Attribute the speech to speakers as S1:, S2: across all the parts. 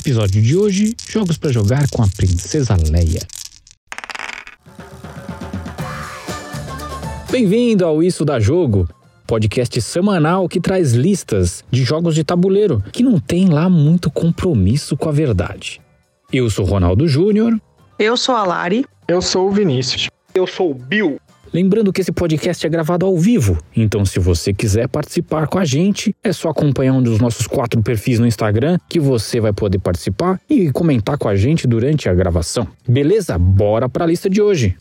S1: Episódio de hoje: jogos para jogar com a Princesa Leia. Bem-vindo ao Isso da Jogo, podcast semanal que traz listas de jogos de tabuleiro que não tem lá muito compromisso com a verdade. Eu sou Ronaldo Júnior.
S2: Eu sou a Lari.
S3: Eu sou o Vinícius.
S4: Eu sou o Bill.
S1: Lembrando que esse podcast é gravado ao vivo, então se você quiser participar com a gente, é só acompanhar um dos nossos quatro perfis no Instagram que você vai poder participar e comentar com a gente durante a gravação. Beleza? Bora para a lista de hoje.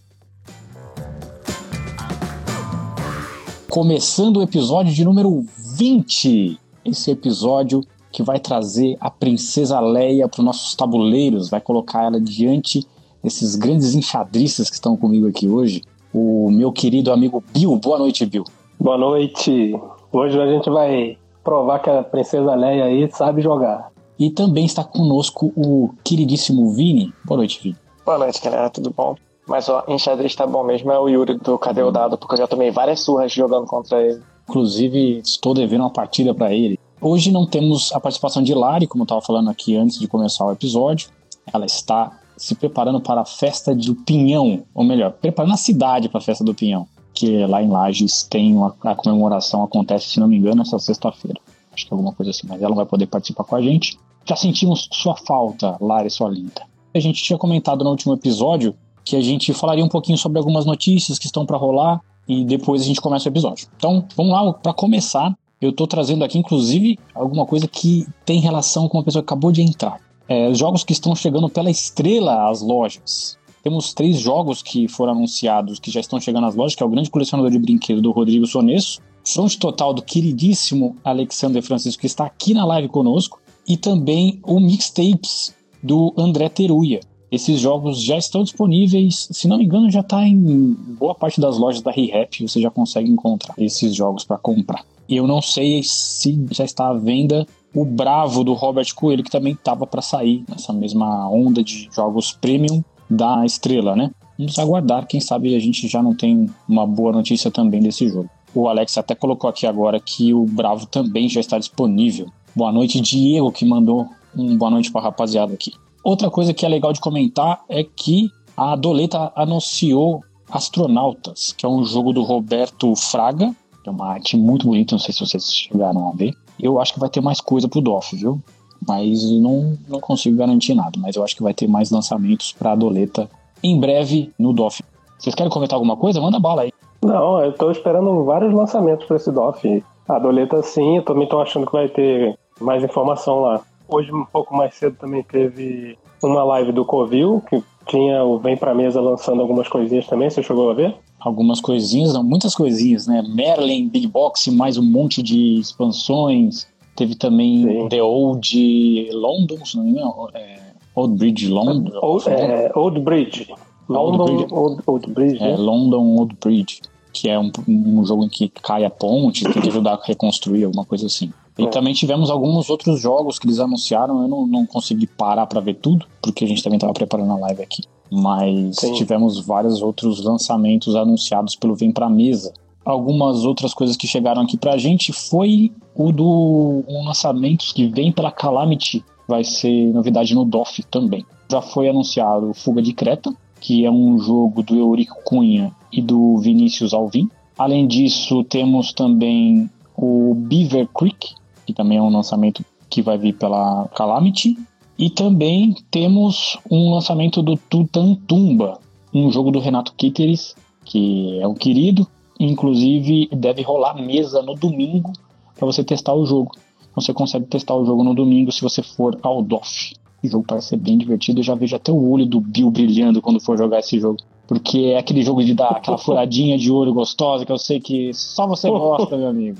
S1: Começando o episódio de número 20. Esse episódio que vai trazer a princesa Leia para os nossos tabuleiros, vai colocar ela diante desses grandes enxadristas que estão comigo aqui hoje o meu querido amigo Bill. Boa noite, Bill.
S3: Boa noite. Hoje a gente vai provar que a Princesa Leia aí sabe jogar.
S1: E também está conosco o queridíssimo Vini. Boa noite, Vini.
S4: Boa noite, galera. Tudo bom? Mas ó, enxadrez tá bom mesmo é o Yuri do Cadê o Dado, porque eu já tomei várias surras jogando contra ele.
S1: Inclusive, estou devendo uma partida para ele. Hoje não temos a participação de Lari, como eu estava falando aqui antes de começar o episódio. Ela está se preparando para a festa do Pinhão, ou melhor, preparando a cidade para a festa do Pinhão, que lá em Lages tem uma, a comemoração acontece, se não me engano, essa sexta-feira. Acho que é alguma coisa assim, mas ela não vai poder participar com a gente. Já sentimos sua falta, Lari, sua linda. A gente tinha comentado no último episódio que a gente falaria um pouquinho sobre algumas notícias que estão para rolar e depois a gente começa o episódio. Então, vamos lá, para começar, eu estou trazendo aqui, inclusive, alguma coisa que tem relação com uma pessoa que acabou de entrar é, jogos que estão chegando pela estrela às lojas. Temos três jogos que foram anunciados que já estão chegando às lojas, que é o Grande Colecionador de Brinquedos do Rodrigo Sonesso, Front Total do queridíssimo Alexander Francisco, que está aqui na live conosco, e também o Mixtapes do André Teruia. Esses jogos já estão disponíveis, se não me engano, já está em boa parte das lojas da ReHap, você já consegue encontrar esses jogos para comprar. Eu não sei se já está à venda o Bravo do Robert Coelho, que também estava para sair nessa mesma onda de jogos premium da Estrela, né? Vamos aguardar, quem sabe a gente já não tem uma boa notícia também desse jogo. O Alex até colocou aqui agora que o Bravo também já está disponível. Boa noite, Diego, que mandou um boa noite para a rapaziada aqui. Outra coisa que é legal de comentar é que a Doleta anunciou Astronautas, que é um jogo do Roberto Fraga, que é uma arte muito bonita, não sei se vocês chegaram a ver. Eu acho que vai ter mais coisa pro DOF, viu? Mas não, não consigo garantir nada. Mas eu acho que vai ter mais lançamentos pra Doleta em breve no DOF. Vocês querem comentar alguma coisa? Manda bala aí.
S3: Não, eu tô esperando vários lançamentos para esse DOF. A Doleta sim, eu também tô achando que vai ter mais informação lá. Hoje, um pouco mais cedo, também teve uma live do Covil, que tinha o Vem Pra Mesa lançando algumas coisinhas também, você chegou a ver?
S1: algumas coisinhas, não, muitas coisinhas, né? Merlin, Big Box, mais um monte de expansões. Teve também Sim. The Old London, se não me engano, é, Old Bridge London.
S3: Old, é, Old Bridge. London, Old Bridge. Old, Old Bridge
S1: é,
S3: né?
S1: London Old Bridge, que é um, um, jogo em que cai a ponte, tem que ajudar a reconstruir, alguma coisa assim. E é. também tivemos alguns outros jogos que eles anunciaram, eu não, não consegui parar para ver tudo, porque a gente também estava preparando a live aqui mas Sim. tivemos vários outros lançamentos anunciados pelo Vem Pra Mesa. Algumas outras coisas que chegaram aqui pra gente foi o do um lançamento que vem pela Calamity, vai ser novidade no DOF também. Já foi anunciado Fuga de Creta, que é um jogo do Eurico Cunha e do Vinícius Alvim. Além disso, temos também o Beaver Creek, que também é um lançamento que vai vir pela Calamity. E também temos um lançamento do Tutantumba, um jogo do Renato Kitteris, que é um querido. Inclusive, deve rolar mesa no domingo para você testar o jogo. Você consegue testar o jogo no domingo se você for ao DOF. O jogo parece ser bem divertido. Eu já vejo até o olho do Bill brilhando quando for jogar esse jogo. Porque é aquele jogo de dar aquela furadinha de olho gostosa que eu sei que só você gosta, meu amigo.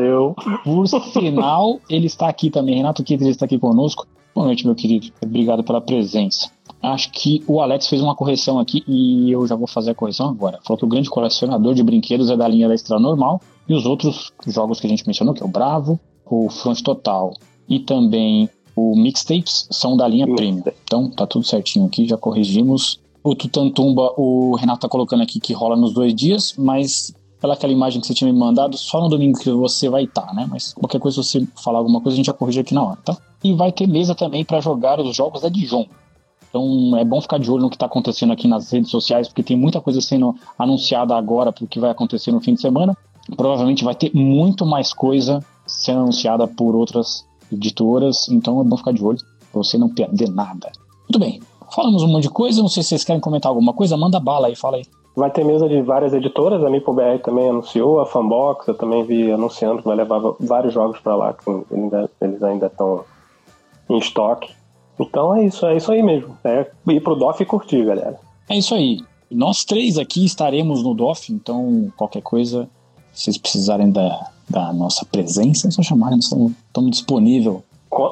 S3: Eu.
S1: Por sinal, ele está aqui também. Renato Kitteris está aqui conosco. Boa noite, meu querido. Obrigado pela presença. Acho que o Alex fez uma correção aqui e eu já vou fazer a correção agora. Falou que o grande colecionador de brinquedos é da linha da Extra Normal e os outros jogos que a gente mencionou, que é o Bravo, o Front Total e também o Mixtapes, são da linha Premium. Então tá tudo certinho aqui, já corrigimos. O Tutantumba, o Renato tá colocando aqui que rola nos dois dias, mas pelaquela imagem que você tinha me mandado, só no domingo que você vai estar, né? Mas qualquer coisa, se você falar alguma coisa, a gente já corrige aqui na hora, tá? E vai ter mesa também para jogar os jogos da Dijon. Então é bom ficar de olho no que está acontecendo aqui nas redes sociais, porque tem muita coisa sendo anunciada agora para o que vai acontecer no fim de semana. Provavelmente vai ter muito mais coisa sendo anunciada por outras editoras, então é bom ficar de olho para você não perder nada. Muito bem, falamos um monte de coisa, não sei se vocês querem comentar alguma coisa, manda bala aí, fala aí.
S3: Vai ter mesa de várias editoras, a MipoBR também anunciou, a Fanbox eu também vi anunciando que vai levar vários jogos para lá, que eles ainda estão em estoque. Então é isso, é isso aí mesmo. É ir pro DOF e curtir, galera.
S1: É isso aí. Nós três aqui estaremos no DOF, então qualquer coisa, se vocês precisarem da, da nossa presença, é só chamarem, nós estamos disponíveis.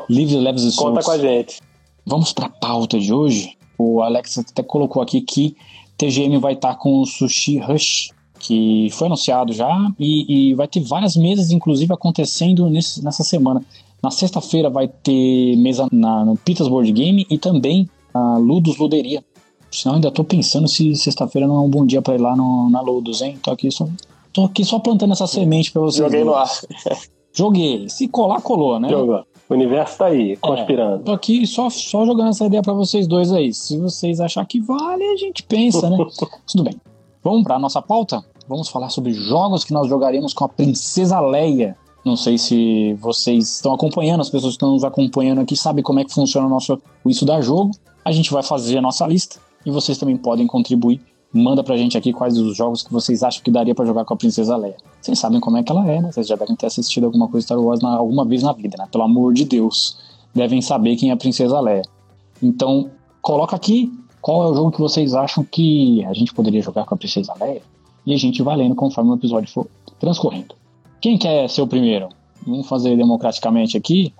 S1: Livre, leves e
S3: Conta com a gente.
S1: Vamos para a pauta de hoje. O Alex até colocou aqui que TGM vai estar com o Sushi Rush, que foi anunciado já, e, e vai ter várias mesas, inclusive, acontecendo nesse, nessa semana. Na sexta-feira vai ter mesa na, no Petersburg Game e também a Ludus Luderia. Senão ainda tô pensando se sexta-feira não é um bom dia para ir lá no, na Ludus, hein? Tô aqui só, tô aqui só plantando essa semente para vocês.
S3: Joguei no ar.
S1: Joguei. Se colar, colou, né?
S3: Jogou. O universo tá aí, conspirando.
S1: É, tô aqui só, só jogando essa ideia para vocês dois aí. Se vocês achar que vale, a gente pensa, né? Tudo bem. Vamos para nossa pauta? Vamos falar sobre jogos que nós jogaremos com a Princesa Leia. Não sei se vocês estão acompanhando, as pessoas que estão nos acompanhando aqui sabem como é que funciona o nosso o Isso da Jogo. A gente vai fazer a nossa lista e vocês também podem contribuir. Manda pra gente aqui quais os jogos que vocês acham que daria para jogar com a Princesa Leia. Vocês sabem como é que ela é, né? Vocês já devem ter assistido alguma coisa Star Wars na, alguma vez na vida, né? Pelo amor de Deus. Devem saber quem é a Princesa Leia. Então, coloca aqui qual é o jogo que vocês acham que a gente poderia jogar com a Princesa Leia. E a gente vai lendo conforme o episódio for transcorrendo. Quem quer ser o primeiro? Vamos fazer democraticamente aqui,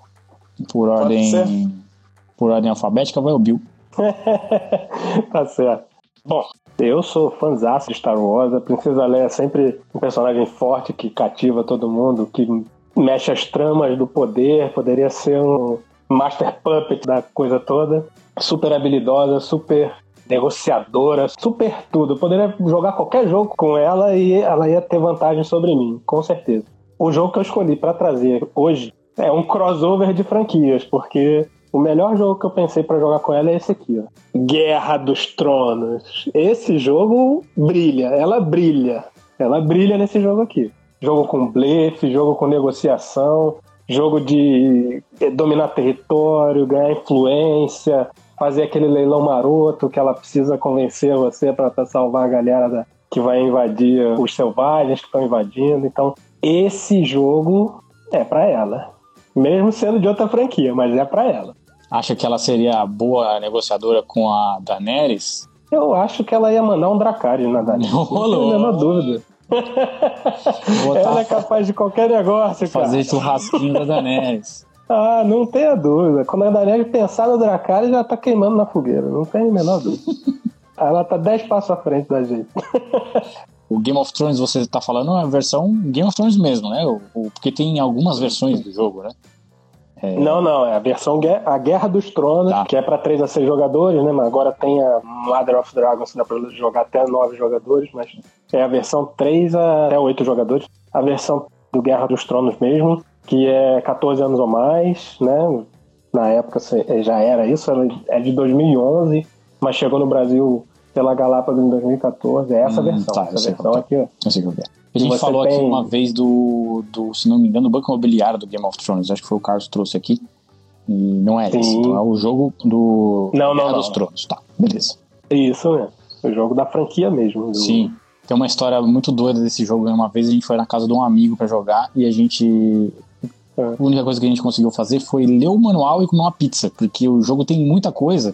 S1: por ordem, por ordem alfabética, vai o Bill.
S3: tá certo. Bom, eu sou fãzaço de Star Wars. A Princesa Leia é sempre um personagem forte que cativa todo mundo, que mexe as tramas do poder. Poderia ser um master puppet da coisa toda. Super habilidosa, super negociadora, super tudo. Eu poderia jogar qualquer jogo com ela e ela ia ter vantagem sobre mim, com certeza o jogo que eu escolhi para trazer hoje é um crossover de franquias, porque o melhor jogo que eu pensei para jogar com ela é esse aqui, ó. Guerra dos Tronos. Esse jogo brilha, ela brilha. Ela brilha nesse jogo aqui. Jogo com blefe, jogo com negociação, jogo de dominar território, ganhar influência, fazer aquele leilão maroto que ela precisa convencer você para salvar a galera que vai invadir os selvagens que estão invadindo. Então, esse jogo é para ela. Mesmo sendo de outra franquia, mas é para ela.
S1: Acha que ela seria boa negociadora com a Daenerys?
S3: Eu acho que ela ia mandar um Dracarys na Daenerys. Não, tenho a menor dúvida. ela é capaz de qualquer negócio,
S1: cara. Fazer churrasquinho da Daenerys.
S3: Ah, não tenha dúvida. Quando a Daenerys pensar no Dracarys, já tá queimando na fogueira. Não tem a menor dúvida. ela tá dez passos à frente da gente.
S1: O Game of Thrones você está falando é a versão Game of Thrones mesmo, né? O, o, porque tem algumas versões do jogo, né?
S3: É... Não, não, é a versão a Guerra dos Tronos, tá. que é para 3 a 6 jogadores, né? Mas agora tem a Mother of Dragons, que dá para jogar até 9 jogadores, mas é a versão 3 a até 8 jogadores. A versão do Guerra dos Tronos mesmo, que é 14 anos ou mais, né? Na época já era isso, é de 2011, mas chegou no Brasil pela Galápagos em 2014. É essa hum, versão. Tá, essa versão aqui, ó. Eu sei
S1: que é. A gente falou tem... aqui uma vez do, do, se não me engano, do Banco Imobiliário do Game of Thrones. Acho que foi o Carlos que trouxe aqui. E não é Sim. esse. Então é o jogo do
S3: não, não,
S1: Guerra dos Tronos. Tá, beleza.
S3: Isso mesmo. O jogo da franquia mesmo. Do...
S1: Sim. Tem uma história muito doida desse jogo. Uma vez a gente foi na casa de um amigo para jogar e a gente. É. A única coisa que a gente conseguiu fazer foi ler o manual e comer uma pizza, porque o jogo tem muita coisa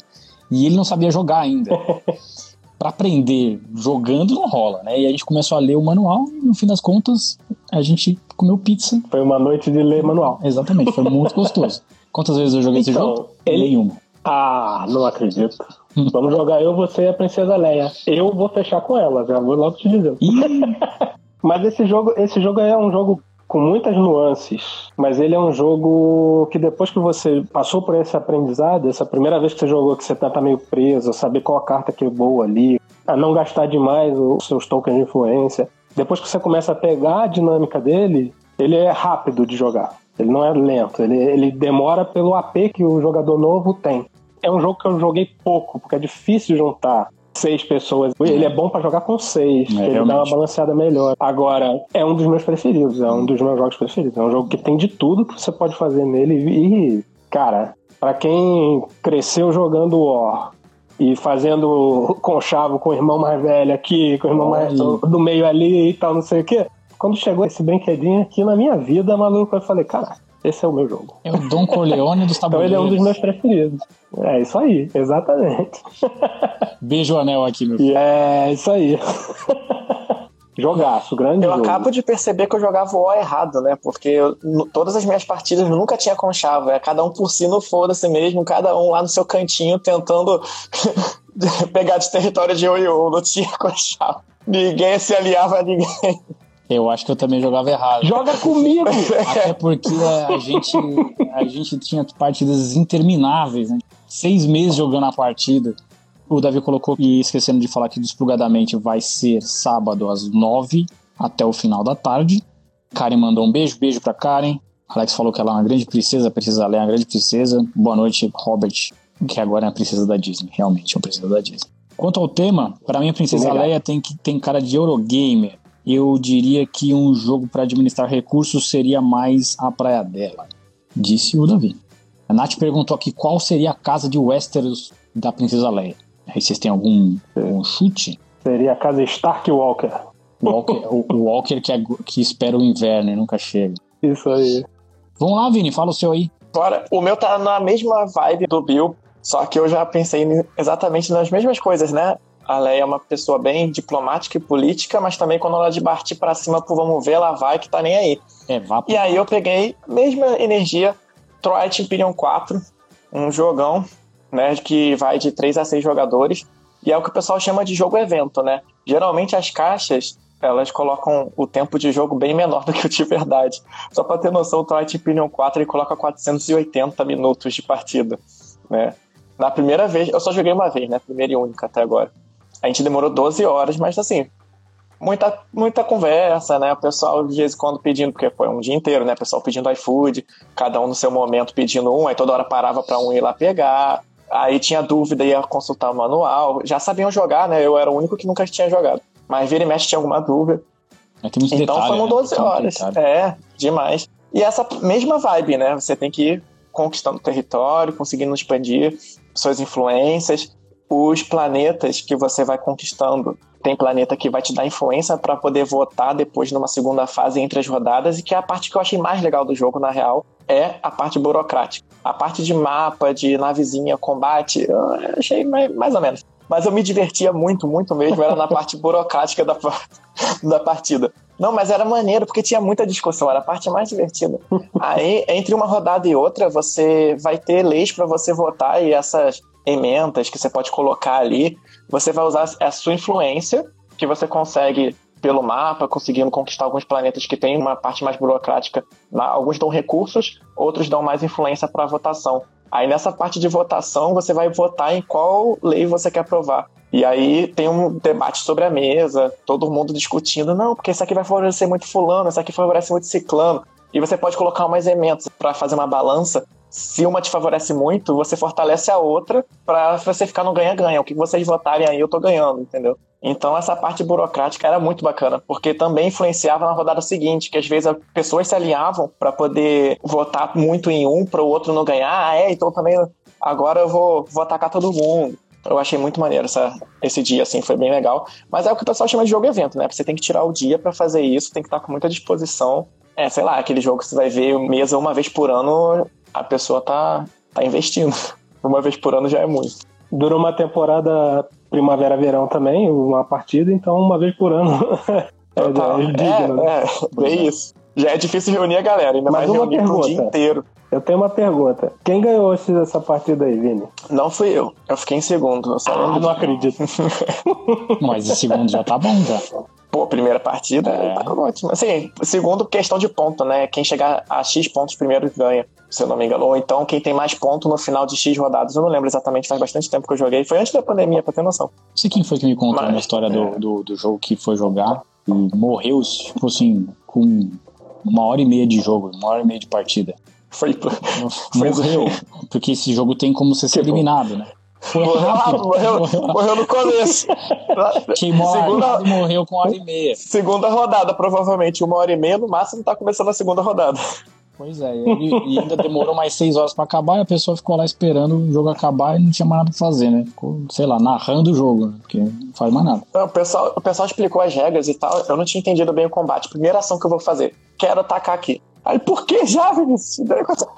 S1: e ele não sabia jogar ainda. para aprender jogando não rola, né? E a gente começou a ler o manual e no fim das contas a gente comeu pizza.
S3: Foi uma noite de ler manual.
S1: Exatamente, foi muito gostoso. Quantas vezes eu joguei então, esse jogo?
S3: Ele... Nenhuma. Ah, não acredito. Vamos jogar eu, você e a Princesa Leia. Eu vou fechar com ela, já vou logo te dizer. Mas esse jogo, esse jogo é um jogo com muitas nuances, mas ele é um jogo que depois que você passou por esse aprendizado, essa primeira vez que você jogou que você tá, tá meio preso, saber qual a carta que é boa ali, a não gastar demais os seus tokens de influência, Depois que você começa a pegar a dinâmica dele, ele é rápido de jogar. Ele não é lento, ele, ele demora pelo AP que o jogador novo tem. É um jogo que eu joguei pouco, porque é difícil juntar seis pessoas. Ele é bom para jogar com seis, é, ele realmente. dá uma balanceada melhor. Agora, é um dos meus preferidos, é um dos meus jogos preferidos. É um jogo que tem de tudo que você pode fazer nele e, cara, para quem cresceu jogando War e fazendo conchavo com o irmão mais velho aqui, com o irmão mais do, do meio ali e tal, não sei o quê. Quando chegou esse brinquedinho aqui na minha vida, maluco, eu falei, cara, esse é o meu jogo.
S1: É o Don Corleone dos tabuleiros. então
S3: ele é um dos meus preferidos. É isso aí, exatamente.
S1: Beijo o anel aqui, meu filho.
S3: É isso aí. Jogaço, grande
S4: Eu
S3: jogo.
S4: acabo de perceber que eu jogava o O errado, né? Porque eu, todas as minhas partidas nunca tinha conchavo. É cada um por si no foda-se mesmo, cada um lá no seu cantinho tentando pegar de território de Oiô. Não tinha conchavo. Ninguém se aliava a ninguém.
S1: Eu acho que eu também jogava errado.
S3: Joga comigo!
S1: Até porque a gente, a gente tinha partidas intermináveis, né? Seis meses jogando a partida. O Davi colocou, e esquecendo de falar aqui desplugadamente, vai ser sábado às nove até o final da tarde. Karen mandou um beijo, beijo pra Karen. Alex falou que ela é uma grande princesa, precisa ler, é uma grande princesa. Boa noite, Robert, que agora é a princesa da Disney, realmente é uma princesa da Disney. Quanto ao tema, para mim a princesa Leia tem, que, tem cara de Eurogamer eu diria que um jogo para administrar recursos seria mais a praia dela, disse o Davi. A Nath perguntou aqui qual seria a casa de Westeros da Princesa Leia. Aí vocês têm algum, algum chute?
S3: Seria a casa Stark Walker.
S1: Walker o, o, Walker que, é, que espera o inverno e nunca chega.
S3: Isso aí.
S1: Vamos lá, Vini, fala o seu aí.
S4: Bora. O meu tá na mesma vibe do Bill, só que eu já pensei exatamente nas mesmas coisas, né? A Leia é uma pessoa bem diplomática e política, mas também quando ela de partir para cima pro vamos ver, ela vai que tá nem aí.
S1: É,
S4: e aí eu peguei, mesma energia, Troite Imperium 4, um jogão, né, que vai de 3 a 6 jogadores, e é o que o pessoal chama de jogo evento, né? Geralmente as caixas, elas colocam o tempo de jogo bem menor do que o de verdade. Só para ter noção, o Twilight Imperium 4 ele coloca 480 minutos de partida, né? Na primeira vez, eu só joguei uma vez, né? Primeira e única até agora. A gente demorou 12 horas, mas assim, muita, muita conversa, né? O pessoal de vez em quando pedindo, porque foi um dia inteiro, né? O pessoal pedindo iFood, cada um no seu momento pedindo um, aí toda hora parava para um ir lá pegar. Aí tinha dúvida, ia consultar o manual. Já sabiam jogar, né? Eu era o único que nunca tinha jogado. Mas vira e mexe tinha alguma dúvida. então detalhe, foram 12 né? horas. É, demais. E essa mesma vibe, né? Você tem que ir conquistando território, conseguindo expandir suas influências os planetas que você vai conquistando. Tem planeta que vai te dar influência para poder votar depois numa segunda fase entre as rodadas, e que é a parte que eu achei mais legal do jogo, na real, é a parte burocrática. A parte de mapa, de navezinha, combate, eu achei mais, mais ou menos. Mas eu me divertia muito, muito mesmo, era na parte burocrática da, da partida. Não, mas era maneiro, porque tinha muita discussão, era a parte mais divertida. Aí, entre uma rodada e outra, você vai ter leis para você votar e essas emendas que você pode colocar ali, você vai usar a sua influência, que você consegue pelo mapa, conseguindo conquistar alguns planetas que têm uma parte mais burocrática. Alguns dão recursos, outros dão mais influência para a votação. Aí nessa parte de votação, você vai votar em qual lei você quer aprovar. E aí tem um debate sobre a mesa, todo mundo discutindo, não, porque isso aqui vai favorecer muito fulano, isso aqui favorece muito ciclano. E você pode colocar umas emendas para fazer uma balança se uma te favorece muito, você fortalece a outra para você ficar no ganha-ganha. O que vocês votarem aí, eu tô ganhando, entendeu? Então essa parte burocrática era muito bacana, porque também influenciava na rodada seguinte, que às vezes as pessoas se alinhavam para poder votar muito em um para o outro não ganhar. Ah, é, então também agora eu vou, vou atacar todo mundo. Eu achei muito maneiro essa, esse dia, assim, foi bem legal. Mas é o que o pessoal chama de jogo-evento, né? Você tem que tirar o dia para fazer isso, tem que estar com muita disposição. É, sei lá, aquele jogo que você vai ver mesa uma vez por ano, a pessoa tá, tá investindo. Uma vez por ano já é muito.
S3: Dura uma temporada primavera-verão também, uma partida, então uma vez por ano.
S4: é, é, digno, é, é, bem isso. Já é difícil reunir a galera, ainda Mas mais reunir pergunta. o dia inteiro.
S3: Eu tenho uma pergunta. Quem ganhou essa partida aí, Vini?
S4: Não fui eu. Eu fiquei em segundo. Eu só
S3: ah, não acredito.
S1: Mas o segundo já tá bom, já.
S4: Pô, primeira partida, é. tá ótimo. Assim, segundo, questão de ponto, né? Quem chegar a X pontos primeiro ganha se eu não me engano. Ou então quem tem mais ponto no final de X rodadas. Eu não lembro exatamente, faz bastante tempo que eu joguei. Foi antes da pandemia, pra ter noção.
S1: Sei quem foi que me contou Mas, uma história é. do, do, do, jogo que foi jogar. e morreu, tipo assim, com uma hora e meia de jogo, uma hora e meia de partida.
S4: Foi,
S1: Morreu, porque esse jogo tem como você ser eliminado, né?
S4: Foi morreu, rápido, morreu, morreu, morreu, no começo.
S1: Queimou segunda, morreu com uma hora e meia.
S4: Segunda rodada, provavelmente. Uma hora e meia, no máximo tá começando a segunda rodada.
S1: Pois é, e, e ainda demorou mais seis horas para acabar e a pessoa ficou lá esperando o jogo acabar e não tinha mais nada pra fazer, né? Ficou, sei lá, narrando o jogo, né? porque não faz mais nada.
S4: O pessoal, o pessoal explicou as regras e tal, eu não tinha entendido bem o combate. Primeira ação que eu vou fazer, quero atacar aqui. Aí, por que já, Vinícius?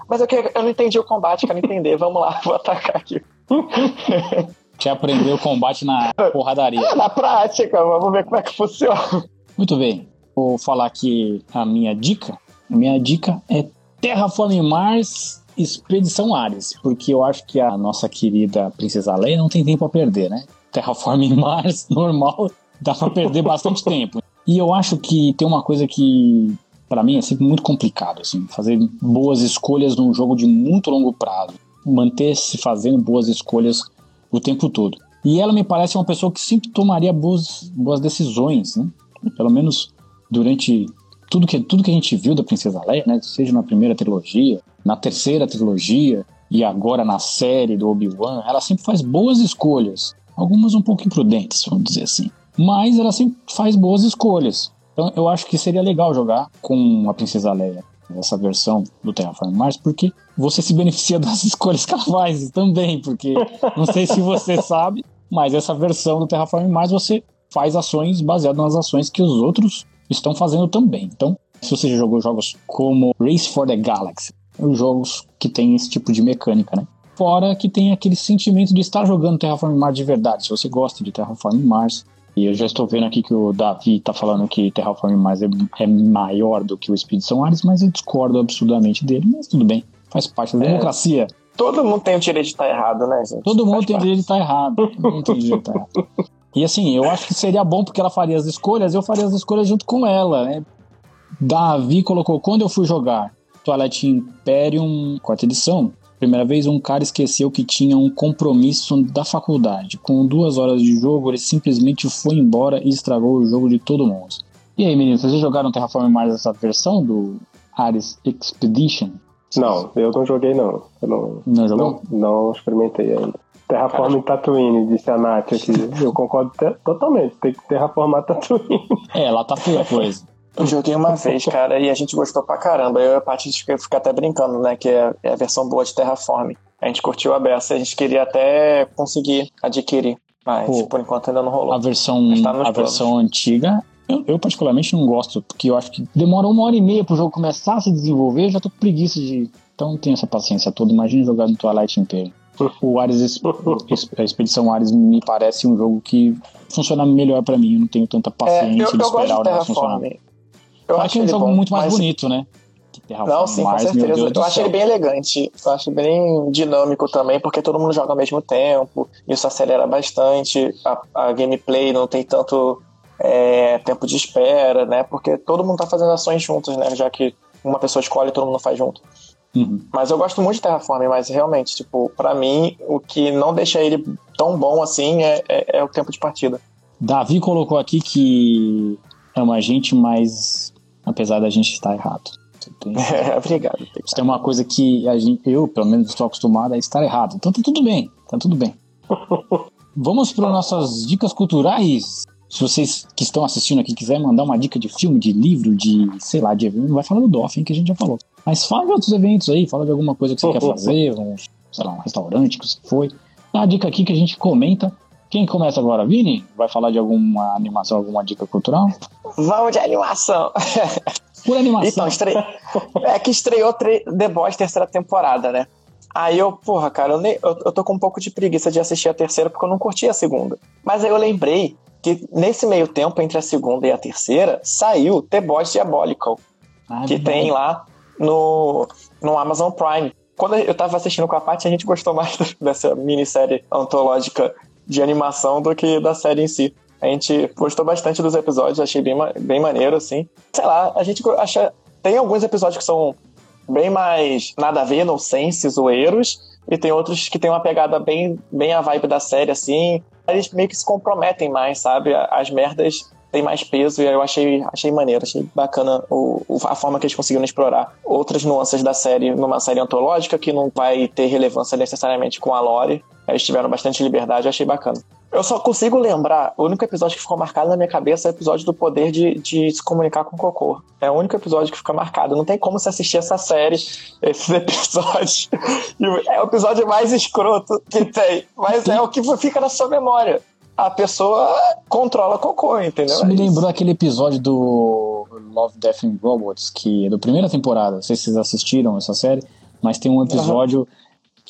S4: Mas eu, eu não entendi o combate, quero entender. Vamos lá, vou atacar aqui.
S1: Te aprendeu o combate na porradaria.
S4: É, na prática, vamos ver como é que funciona.
S1: Muito bem. Vou falar aqui a minha dica. A minha dica é Terraform Mars Expedição Ares, porque eu acho que a nossa querida Princesa Leia não tem tempo a perder, né? Terraform Mars normal dá pra perder bastante tempo. E eu acho que tem uma coisa que para mim é sempre muito complicado, assim, fazer boas escolhas num jogo de muito longo prazo manter-se fazendo boas escolhas o tempo todo. E ela me parece uma pessoa que sempre tomaria boas, boas decisões, né? Pelo menos durante tudo que, tudo que a gente viu da Princesa Leia, né? Seja na primeira trilogia, na terceira trilogia e agora na série do Obi-Wan, ela sempre faz boas escolhas. Algumas um pouco imprudentes, vamos dizer assim. Mas ela sempre faz boas escolhas. Então eu acho que seria legal jogar com a Princesa Leia essa versão do Terraform Mars, porque você se beneficia das escolhas que ela faz também, porque não sei se você sabe, mas essa versão do Terraform Mars você faz ações baseadas nas ações que os outros estão fazendo também. Então, se você já jogou jogos como Race for the Galaxy, os jogos que tem esse tipo de mecânica, né? Fora que tem aquele sentimento de estar jogando Terraform Mars de verdade. Se você gosta de Terraform Mars, e eu já estou vendo aqui que o Davi está falando que Terraform Mars é, é, maior do que o Expedição Ares, mas eu discordo absurdamente dele, mas tudo bem, faz parte da é. democracia.
S4: Todo mundo tem o direito de estar errado, né, gente?
S1: Todo mundo faz tem o direito de estar errado. Todo mundo tem o direito de estar errado. E assim, eu acho que seria bom porque ela faria as escolhas, eu faria as escolhas junto com ela, né? Davi colocou, quando eu fui jogar Twilight Imperium, quarta edição, Primeira vez, um cara esqueceu que tinha um compromisso da faculdade. Com duas horas de jogo, ele simplesmente foi embora e estragou o jogo de todo mundo. E aí, meninos, vocês jogaram Terraform Mars essa versão do Ares Expedition?
S3: Não, eu não joguei não. Eu não,
S1: não jogou?
S3: Não, não experimentei ainda. Terraform Tatooine, disse a Nath aqui. Eu concordo totalmente, tem que terraformar Tatooine.
S1: É, lá tá feia a coisa.
S4: Eu joguei uma vez, cara, e a gente gostou pra caramba. Eu e a Paty fica, fica até brincando, né? Que é, é, a versão boa de Terraform. A gente curtiu a beça, a gente queria até conseguir adquirir. Mas Pô, por enquanto ainda não rolou.
S1: A versão, tá a versão antiga, eu, eu, particularmente não gosto, porque eu acho que demora uma hora e meia pro jogo começar a se desenvolver, já tô com preguiça de. Então não tenho essa paciência toda. Imagina jogar no Twilight Imperium. O Ares, a Expedição Ares me parece um jogo que funciona melhor para mim. Eu não tenho tanta paciência é, eu, de esperar o negócio funcionar. Eu acho é um jogo bom, muito mais bonito, né?
S4: Não, sim, com certeza. Eu acho ele bem elegante. Eu acho bem dinâmico também, porque todo mundo joga ao mesmo tempo. Isso acelera bastante. A, a gameplay não tem tanto é, tempo de espera, né? Porque todo mundo tá fazendo ações juntos, né? Já que uma pessoa escolhe e todo mundo faz junto. Uhum. Mas eu gosto muito de Terraform, mas realmente, tipo, para mim, o que não deixa ele tão bom assim é, é, é o tempo de partida.
S1: Davi colocou aqui que é uma gente mais apesar da gente estar errado.
S4: Tem... É, obrigado.
S1: Isso é uma coisa que a gente, eu, pelo menos, estou acostumado a estar errado. Então tá tudo bem, tá tudo bem. Vamos para nossas dicas culturais. Se vocês que estão assistindo aqui quiserem mandar uma dica de filme, de livro, de, sei lá, de evento, não vai falar do DOF, hein, que a gente já falou. Mas fala de outros eventos aí, fala de alguma coisa que você quer fazer, um, sei lá, um restaurante que você foi. Dá uma dica aqui que a gente comenta quem começa agora? Vini? Vai falar de alguma animação, alguma dica cultural?
S4: Vamos de animação.
S1: Por animação.
S4: Então, estre... é que estreou The Boys terceira temporada, né? Aí eu, porra, cara, eu, nem... eu, tô com um pouco de preguiça de assistir a terceira porque eu não curti a segunda. Mas aí eu lembrei que nesse meio tempo entre a segunda e a terceira saiu The Boys Diabolical, ah, que tem lá no, no Amazon Prime. Quando eu tava assistindo com a Paty, a gente gostou mais dessa minissérie antológica de animação do que da série em si. A gente gostou bastante dos episódios, achei bem, bem maneiro, assim. Sei lá, a gente acha. Tem alguns episódios que são bem mais nada a ver, sense, zoeiros, e tem outros que tem uma pegada bem, bem a vibe da série, assim. Eles meio que se comprometem mais, sabe? As merdas tem mais peso e eu achei, achei maneiro, achei bacana o, a forma que eles conseguiram explorar outras nuances da série numa série antológica que não vai ter relevância necessariamente com a lore. Eles tiveram bastante liberdade, achei bacana. Eu só consigo lembrar, o único episódio que ficou marcado na minha cabeça é o episódio do poder de, de se comunicar com o Cocô. É o único episódio que fica marcado. Não tem como você assistir essa série, esses episódios. É o episódio mais escroto que tem, mas é o que fica na sua memória. A pessoa controla Cocô, entendeu?
S1: Isso me lembrou aquele episódio do Love, Death and Robots, que é da primeira temporada. Não sei se vocês assistiram essa série, mas tem um episódio. Uhum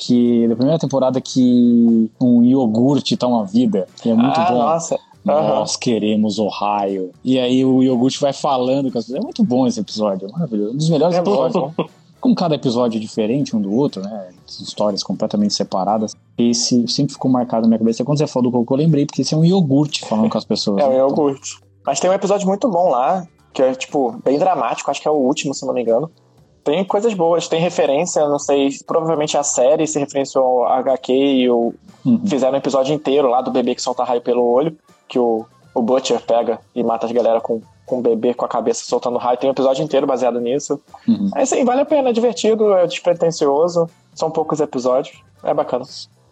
S1: que da primeira temporada que um iogurte tá uma vida, que é muito
S4: ah,
S1: bom.
S4: Nossa.
S1: Nós uhum. queremos Ohio. E aí o iogurte vai falando com as pessoas. É muito bom esse episódio, é maravilhoso. Um dos melhores é episódios. Bom. Com cada episódio diferente um do outro, né? Histórias completamente separadas. Esse sempre ficou marcado na minha cabeça. Quando você falou do cocô, eu lembrei, porque esse é um iogurte falando com as pessoas.
S4: É um né? iogurte. Mas tem um episódio muito bom lá, que é, tipo, bem dramático, acho que é o último, se não me engano tem coisas boas, tem referência, não sei, provavelmente a série se referenciou ao HQ e o, uhum. fizeram um episódio inteiro lá do bebê que solta raio pelo olho, que o, o Butcher pega e mata as galera com, com o bebê com a cabeça soltando raio. Tem um episódio inteiro baseado nisso. Uhum. Mas sim, vale a pena, é divertido, é despretensioso, são poucos episódios, é bacana.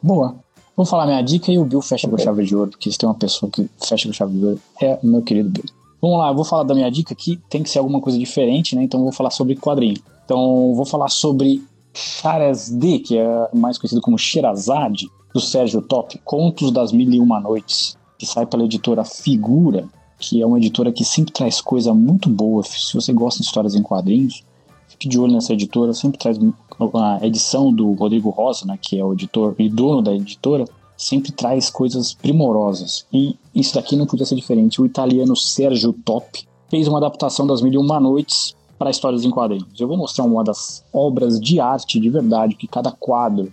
S1: Boa. Vou falar minha dica e o Bill fecha okay. com chave de ouro, porque se tem uma pessoa que fecha com chave de ouro, é o meu querido Bill. Vamos lá, eu vou falar da minha dica que tem que ser alguma coisa diferente, né? Então eu vou falar sobre quadrinho. Então, vou falar sobre Charazde, que é mais conhecido como Sherazade, do Sérgio Top, Contos das Mil e Uma Noites, que sai pela editora Figura, que é uma editora que sempre traz coisa muito boa. Se você gosta de histórias em quadrinhos, fique de olho nessa editora, sempre traz a edição do Rodrigo Rosa, né, que é o editor e dono da editora, sempre traz coisas primorosas. E isso daqui não podia ser diferente. O italiano Sérgio Top fez uma adaptação das Mil e Uma Noites para histórias em quadrinhos. Eu vou mostrar uma das obras de arte de verdade, que cada quadro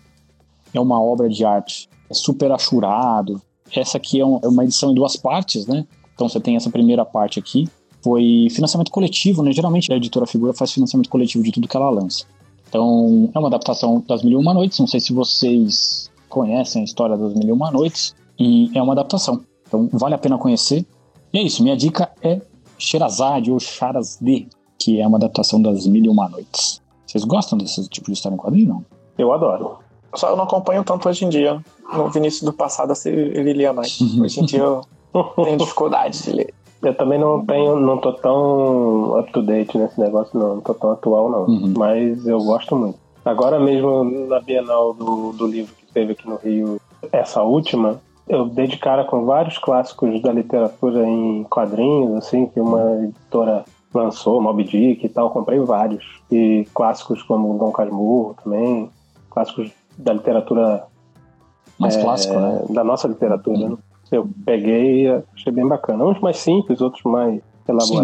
S1: é uma obra de arte. É super achurado. Essa aqui é, é uma edição em duas partes, né? Então você tem essa primeira parte aqui. Foi financiamento coletivo, né? Geralmente a editora Figura faz financiamento coletivo de tudo que ela lança. Então é uma adaptação das Mil e Uma Noites. Não sei se vocês conhecem a história das Mil e Uma Noites. E é uma adaptação. Então vale a pena conhecer. E é isso. Minha dica é Sherazade ou Charazde, que é uma adaptação das Mil e Uma Noites. Vocês gostam desse tipo de história em quadrinho, não?
S3: Eu adoro.
S4: Só eu não acompanho tanto hoje em dia. No Vinícius do passado assim, ele lia mais. Hoje em dia eu tenho dificuldade de ler.
S3: Eu também não tenho, não tô tão up to date nesse negócio, não. Não tô tão atual, não. Uhum. Mas eu gosto muito. Agora mesmo na Bienal do, do livro que teve aqui no Rio, essa última, eu dei de cara com vários clássicos da literatura em quadrinhos, assim, que uma editora lançou, Moby Dick e tal, comprei vários. E clássicos como Dom Casmurro também, clássicos da literatura.
S1: Mais é, clássico, né?
S3: Da nossa literatura, uhum. né? Eu peguei e achei bem bacana. Uns mais simples, outros mais elaborados.
S1: Sim,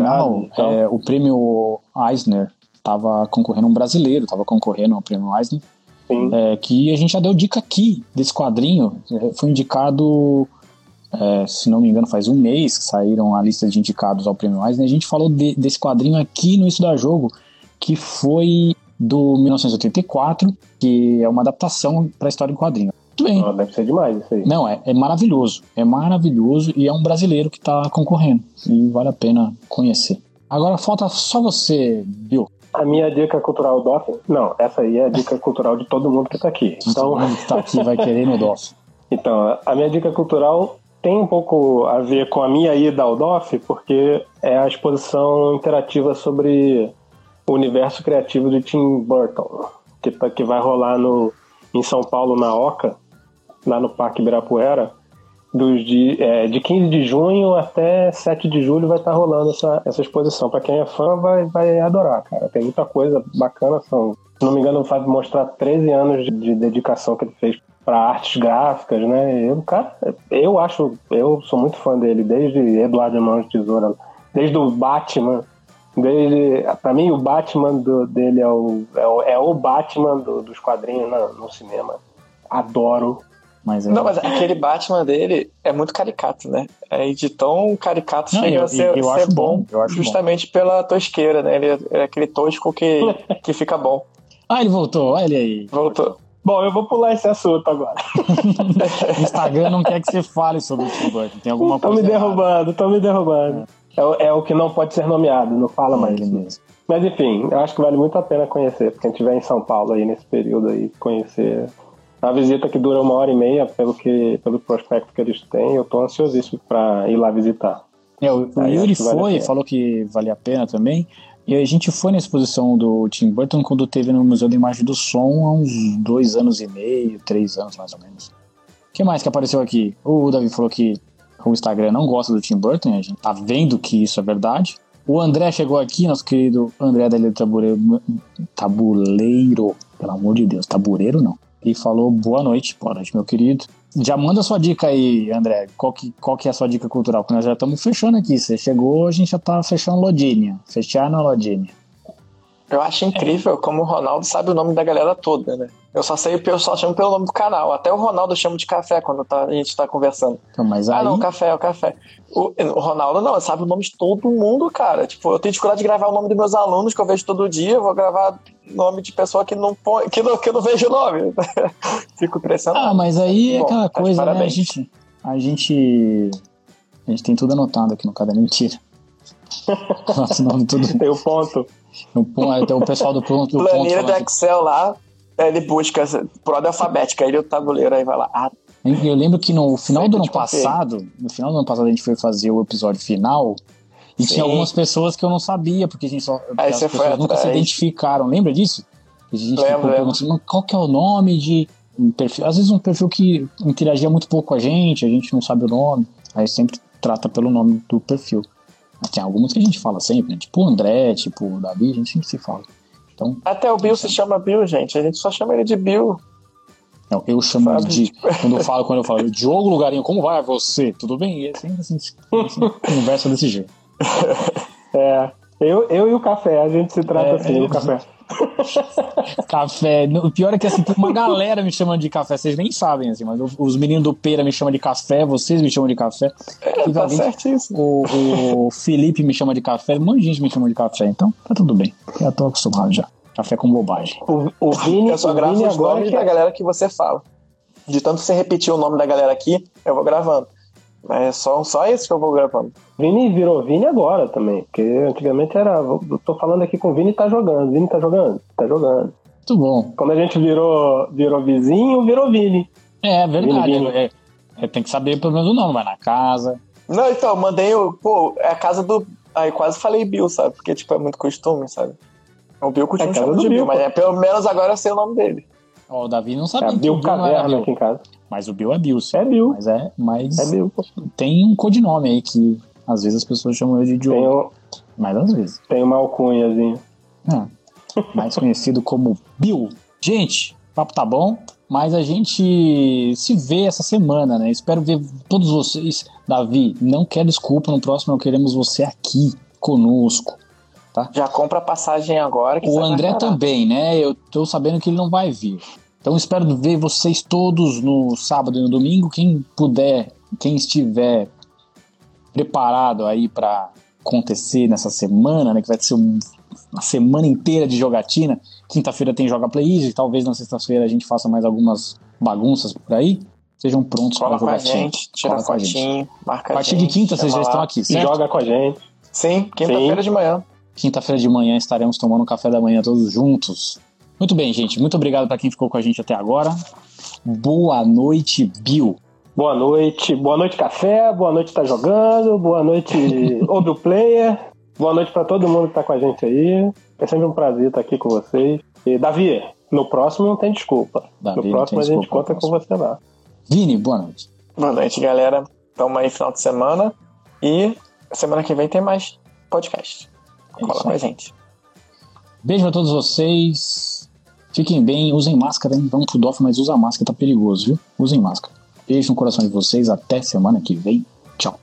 S1: não, é, o prêmio Eisner estava concorrendo um brasileiro, estava concorrendo ao prêmio Eisner. É, que a gente já deu dica aqui desse quadrinho. É, foi indicado é, se não me engano, faz um mês que saíram a lista de indicados ao Prêmio Eisner. A gente falou de, desse quadrinho aqui no Isso da Jogo, que foi do 1984, que é uma adaptação para a história em quadrinho.
S3: Muito bem. Deve ser demais isso aí.
S1: Não, é, é maravilhoso. É maravilhoso e é um brasileiro que está concorrendo. E vale a pena conhecer. Agora falta só você, Bill.
S3: A minha dica cultural DOF, não, essa aí é a dica cultural de todo mundo que está aqui.
S1: Então... Todo mundo que está aqui vai querer no DOF.
S3: Então, a minha dica cultural tem um pouco a ver com a minha ida ao DOF, porque é a exposição interativa sobre o universo criativo de Tim Burton, que, tá, que vai rolar no, em São Paulo, na Oca, lá no Parque Ibirapuera, dos de, é, de 15 de junho até 7 de julho vai estar tá rolando essa, essa exposição. Para quem é fã, vai, vai adorar, cara. Tem muita coisa bacana. São, se não me engano, vai mostrar 13 anos de, de dedicação que ele fez para artes gráficas, né? Eu, cara, eu acho, eu sou muito fã dele, desde Eduardo Mãos de Tesoura, desde o Batman, desde, para mim o Batman do, dele é o, é o, é o Batman do, dos quadrinhos no, no, cinema. Adoro.
S4: Mas é... Não, mas aquele Batman dele é muito caricato, né? É de tão caricato Não, chega eu, a ser, eu ser bom, bom justamente bom. pela tosqueira, né? Ele é, é aquele tosco que, que fica bom.
S1: Ah, ele voltou, olha aí.
S4: Voltou.
S3: Bom, eu vou pular esse assunto agora.
S1: o Instagram não quer que você fale sobre o Tim Burton. Tem alguma
S3: tô
S1: coisa.
S3: Tô me derrubando, tô me derrubando. É. É, é, o que não pode ser nomeado, não fala mais.
S1: Ele mesmo.
S3: Mas enfim, eu acho que vale muito a pena conhecer, porque a gente estiver em São Paulo aí nesse período aí, conhecer. A visita que dura uma hora e meia, pelo, que, pelo prospecto que eles têm, eu tô ansiosíssimo para ir lá visitar.
S1: É, o, o Yuri foi, vale falou que valia a pena também. E a gente foi na exposição do Tim Burton quando teve no Museu da Imagem do Som há uns dois anos e meio, três anos mais ou menos. O que mais que apareceu aqui? O Davi falou que o Instagram não gosta do Tim Burton, a gente tá vendo que isso é verdade. O André chegou aqui, nosso querido André da Ilha Tabuleiro, Tabuleiro, pelo amor de Deus, tabureiro não. E falou boa noite, boa noite, meu querido. Já manda sua dica aí, André. Qual que, qual que é a sua dica cultural? Porque nós já estamos fechando aqui. Você chegou, a gente já tá fechando Lodinha. Fechando a Lodinha.
S4: Eu acho incrível como o Ronaldo sabe o nome da galera toda, né? Eu só sei, eu só chamo pelo nome do canal. Até o Ronaldo chama de café quando tá, a gente tá conversando.
S1: Então, mas aí...
S4: Ah, não, café, é o café. O, o, Ronaldo não, sabe o nome de todo mundo, cara. Tipo, eu tenho dificuldade de gravar o nome dos meus alunos que eu vejo todo dia. Eu vou gravar nome de pessoa que não põe, que não, que eu não vejo o nome. Fico crescendo.
S1: Ah, mas aí é Bom, aquela coisa, né? A gente, a gente. A gente tem tudo anotado aqui no caderno. Mentira.
S3: Nossa, nome tudo. Tem o ponto.
S1: Tem o pessoal do ponto.
S4: Do Planilha ponto, do Excel lá ele busca por ordem alfabética, ele é o tabuleiro, aí vai lá. Ah,
S1: eu lembro que no final do ano passado, no final do ano passado a gente foi fazer o episódio final e Sim. tinha algumas pessoas que eu não sabia, porque a gente só
S4: aí
S1: as
S4: pessoas
S1: nunca se identificaram. Lembra disso?
S4: A gente ficou
S1: perguntando qual que é o nome de um perfil. Às vezes um perfil que interagia muito pouco com a gente, a gente não sabe o nome, aí sempre trata pelo nome do perfil. Mas tem alguns que a gente fala sempre, né? tipo o André, tipo o Davi, a gente sempre se fala. Então,
S4: Até o Bill se chama Bill, gente. A gente só chama ele de Bill.
S1: Não, eu chamo Sabe? de. Quando eu falo, quando eu falo, Diogo Lugarinho, como vai você? Tudo bem? E é sempre assim, assim conversa desse jeito.
S3: É. Eu, eu e o café, a gente se trata é, assim, é, o café.
S1: café. O pior é que assim, tem uma galera me chamando de café, vocês nem sabem, assim, mas os meninos do Pera me chamam de café, vocês me chamam de café.
S4: É, tá certíssimo.
S1: O, o Felipe me chama de café, um monte de gente me chama de café, então tá tudo bem. Já tô acostumado já. Café com bobagem.
S4: O, o Vini, eu só gravo os nomes que... da galera que você fala. De tanto você repetir o nome da galera aqui, eu vou gravando. Mas é só, só esse que eu vou gravando.
S3: Vini virou Vini agora também. Porque antigamente era. Eu tô falando aqui com o Vini tá jogando. Vini tá jogando? Tá jogando.
S1: Muito bom.
S3: Quando a gente virou, virou vizinho, virou Vini.
S1: É, é verdade. Vini, Vini. É, é, tem que saber pelo menos o nome, vai na casa.
S4: Não, então, mandei o. Pô, é a casa do. Aí quase falei Bill, sabe? Porque, tipo, é muito costume, sabe? O Bill continua é chamando de Bill, Bill, mas é, pelo menos agora eu sei o nome dele.
S1: Ó, o Davi não sabia. É
S3: Bill Caverna aqui em casa.
S1: Mas o Bill é Bill, sim.
S3: É Bill.
S1: Mas é, mas
S3: é Bill.
S1: tem um codinome aí que às vezes as pessoas chamam de Diogo. Um... Mas às vezes.
S3: Tem uma alcunhazinha.
S1: É, mais conhecido como Bill. Gente, o papo tá bom, mas a gente se vê essa semana, né? Espero ver todos vocês. Davi, não quer desculpa, no próximo não queremos você aqui conosco. Tá?
S4: Já compra a passagem agora.
S1: o André também, né? Eu tô sabendo que ele não vai vir. Então espero ver vocês todos no sábado e no domingo. Quem puder, quem estiver preparado aí para acontecer nessa semana, né, que vai ser um, uma semana inteira de jogatina. Quinta-feira tem Joga Play Easy, talvez na sexta-feira a gente faça mais algumas bagunças por aí. Sejam prontos
S4: para
S1: jogar
S4: com a gente, tira com a gente. Marca
S1: a partir de quinta vocês já estão aqui, certo?
S3: Joga com a gente.
S4: Sim, quinta-feira de manhã.
S1: Quinta-feira de manhã estaremos tomando café da manhã todos juntos. Muito bem, gente. Muito obrigado para quem ficou com a gente até agora. Boa noite, Bill.
S3: Boa noite. Boa noite, café. Boa noite, tá jogando. Boa noite, Obil Player. Boa noite para todo mundo que tá com a gente aí. É sempre um prazer estar aqui com vocês. E, Davi, no próximo não tem desculpa. Davi, no próximo a gente conta com você lá.
S1: Vini, boa noite.
S4: Boa noite, galera. Tamo aí final de semana. E semana que vem tem mais podcast. Cola com a gente.
S1: Beijo a todos vocês. Fiquem bem, usem máscara, hein? Vamos pro DOF, mas usa máscara, tá perigoso, viu? Usem máscara. Beijo no coração de vocês, até semana que vem. Tchau.